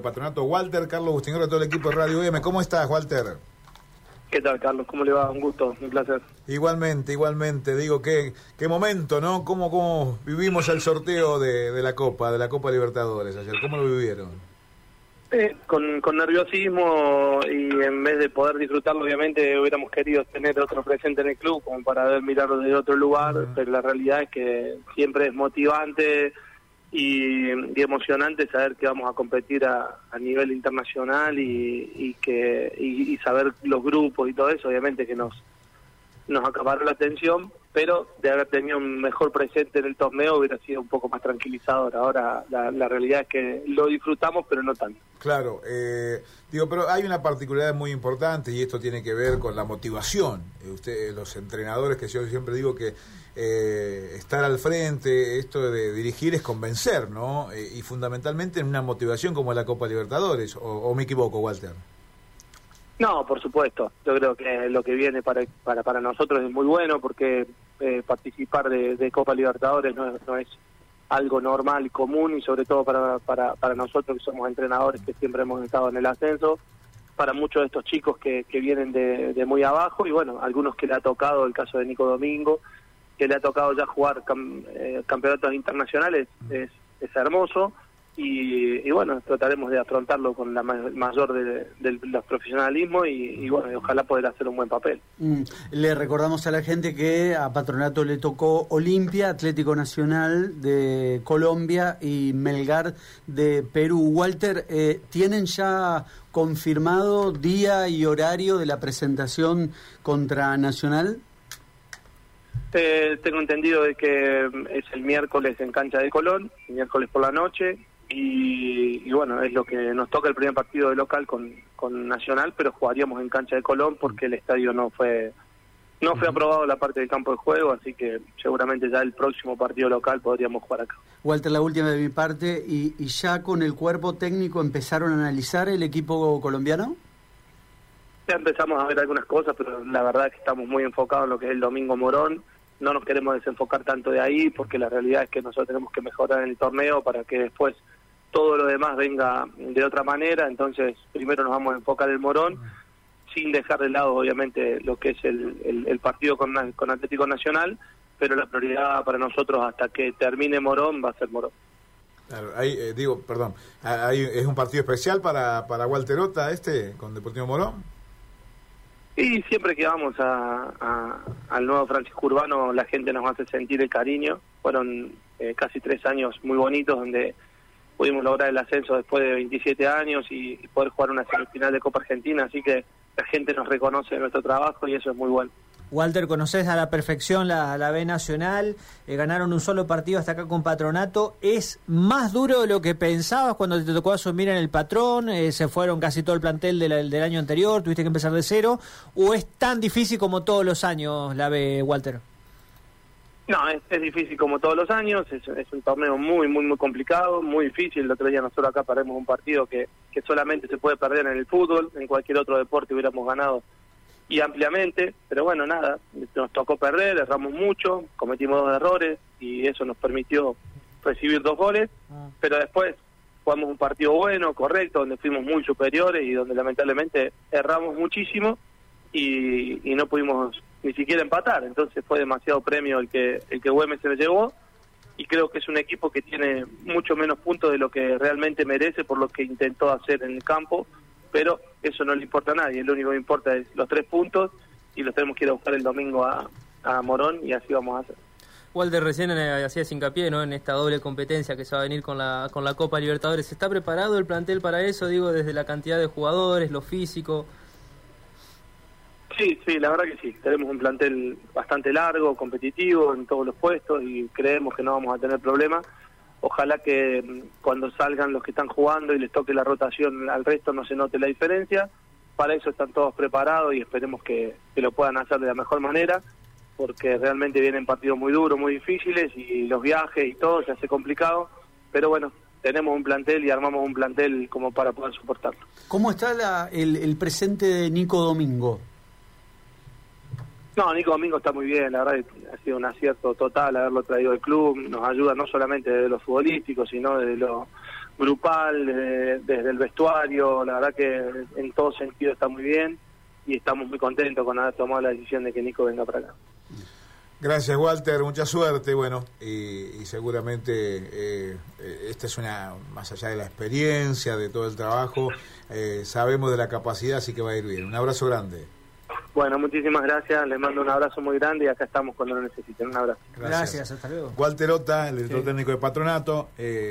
Patronato Walter, Carlos Bustingero, todo el equipo de Radio M. ¿Cómo estás, Walter? ¿Qué tal, Carlos? ¿Cómo le va? Un gusto, un placer. Igualmente, igualmente. Digo, qué, qué momento, ¿no? ¿Cómo, cómo vivimos el sorteo de, de la Copa, de la Copa Libertadores ayer? ¿Cómo lo vivieron? Eh, con, con nerviosismo y en vez de poder disfrutarlo, obviamente hubiéramos querido tener otro presente en el club como para ver mirarlo desde otro lugar, pero la realidad es que siempre es motivante y, emocionante saber que vamos a competir a, a nivel internacional y, y que y, saber los grupos y todo eso, obviamente que nos nos acabará la atención, pero de haber tenido un mejor presente en el torneo hubiera sido un poco más tranquilizador. Ahora la, la realidad es que lo disfrutamos, pero no tanto. Claro, eh, digo, pero hay una particularidad muy importante y esto tiene que ver con la motivación. Eh, usted, los entrenadores que yo siempre digo que eh, estar al frente, esto de dirigir es convencer, ¿no? y fundamentalmente en una motivación como la Copa Libertadores. ¿O, me equivoco, Walter? No, por supuesto. Yo creo que lo que viene para para, para nosotros es muy bueno porque participar de, Copa Libertadores no, no es algo normal y común y sobre todo para, para, para nosotros que somos entrenadores que siempre hemos estado en el ascenso, para muchos de estos chicos que, que vienen de, de muy abajo y bueno, algunos que le ha tocado, el caso de Nico Domingo, que le ha tocado ya jugar eh, campeonatos internacionales es, es hermoso y, bueno, trataremos de afrontarlo con la mayor de, los profesionalismo y, bueno, ojalá poder hacer un buen papel. Mm. Le recordamos a la gente que a Patronato le tocó Olimpia, Atlético Nacional de Colombia y Melgar de Perú. Walter, eh, ¿tienen ya confirmado día y horario de la presentación contra Nacional? Eh, tengo entendido de que es el miércoles en cancha de Colón, el miércoles por la noche, y, bueno, es lo que nos toca el primer partido de local con, con Nacional, pero jugaríamos en cancha de Colón porque el estadio no fue no fue aprobado la parte del campo de juego, así que seguramente ya el próximo partido local podríamos jugar acá. Walter, la última de mi parte, ¿y, y ya con el cuerpo técnico empezaron a analizar el equipo colombiano? Ya empezamos a ver algunas cosas, pero la verdad es que estamos muy enfocados en lo que es el Domingo Morón no nos queremos desenfocar tanto de ahí porque la realidad es que nosotros tenemos que mejorar en el torneo para que después todo lo demás venga de otra manera, entonces primero nos vamos a enfocar en el Morón, sin dejar de lado obviamente lo que es el, el, partido con, con Atlético Nacional, pero la prioridad para nosotros hasta que termine Morón va a ser Morón. Claro, ahí, eh, digo, perdón, ahí ¿es un partido especial para, para Walterota este con Deportivo Morón? Y siempre que vamos a, al nuevo Francisco Urbano la gente nos hace sentir el cariño. Fueron eh, casi tres años muy bonitos donde pudimos lograr el ascenso después de 27 años y, poder jugar una semifinal de Copa Argentina, así que la gente nos reconoce nuestro trabajo y eso es muy bueno. Walter, conoces a la perfección la, la B Nacional, eh, ganaron un solo partido hasta acá con Patronato. ¿Es más duro de lo que pensabas cuando te tocó asumir en el patrón? Eh, ¿Se fueron casi todo el plantel del año anterior? ¿Tuviste que empezar de cero? ¿O es tan difícil como todos los años la B, Walter? No, es, difícil como todos los años, es, un torneo muy, muy, muy complicado, muy difícil. El otro día nosotros acá perdemos un partido que, que solamente se puede perder en el fútbol, en cualquier otro deporte hubiéramos ganado y ampliamente, pero bueno, nada, nos tocó perder, erramos mucho, cometimos dos errores y eso nos permitió recibir dos goles, ah. pero después jugamos un partido bueno, correcto, donde fuimos muy superiores y donde lamentablemente erramos muchísimo y, y no pudimos ni siquiera empatar, entonces fue demasiado premio el que el que Güemes se le llevó y creo que es un equipo que tiene mucho menos puntos de lo que realmente merece por lo que intentó hacer en el campo, pero eso no le importa a nadie, lo único que importa es los tres puntos y los tenemos que ir a buscar el domingo a, a Morón y así vamos a hacer. Walter recién eh, hacías hincapié ¿no? en esta doble competencia que se va a venir con la, con la Copa Libertadores. ¿Está preparado el plantel para eso? Digo, desde la cantidad de jugadores, lo físico. Sí, sí, la verdad que sí. Tenemos un plantel bastante largo, competitivo en todos los puestos y creemos que no vamos a tener problemas. Ojalá que mm, cuando salgan los que están jugando y les toque la rotación al resto no se note la diferencia. Para eso están todos preparados y esperemos que, lo puedan hacer de la mejor manera, porque realmente vienen partidos muy duros, muy difíciles y los viajes y todo se hace complicado. Pero bueno, tenemos un plantel y armamos un plantel como para poder soportarlo. ¿Cómo está el, el presente de Nico Domingo? No, Nico Domingo está muy bien, la verdad ha sido un acierto total haberlo traído al club, nos ayuda no solamente de lo futbolístico, sino de lo grupal, desde, desde el vestuario, la verdad que en todo sentido está muy bien y estamos muy contentos con haber tomado la decisión de que Nico venga para acá. Gracias, Walter. Mucha suerte. Bueno, y, y seguramente eh, eh, esta es una, más allá de la experiencia, de todo el trabajo, eh, sabemos de la capacidad, así que va a ir bien. Un abrazo grande. Bueno, muchísimas gracias. Les mando un abrazo muy grande y acá estamos cuando lo necesiten. Un abrazo. Gracias, hasta luego. Walter Ota, el director técnico de Patronato. Eh,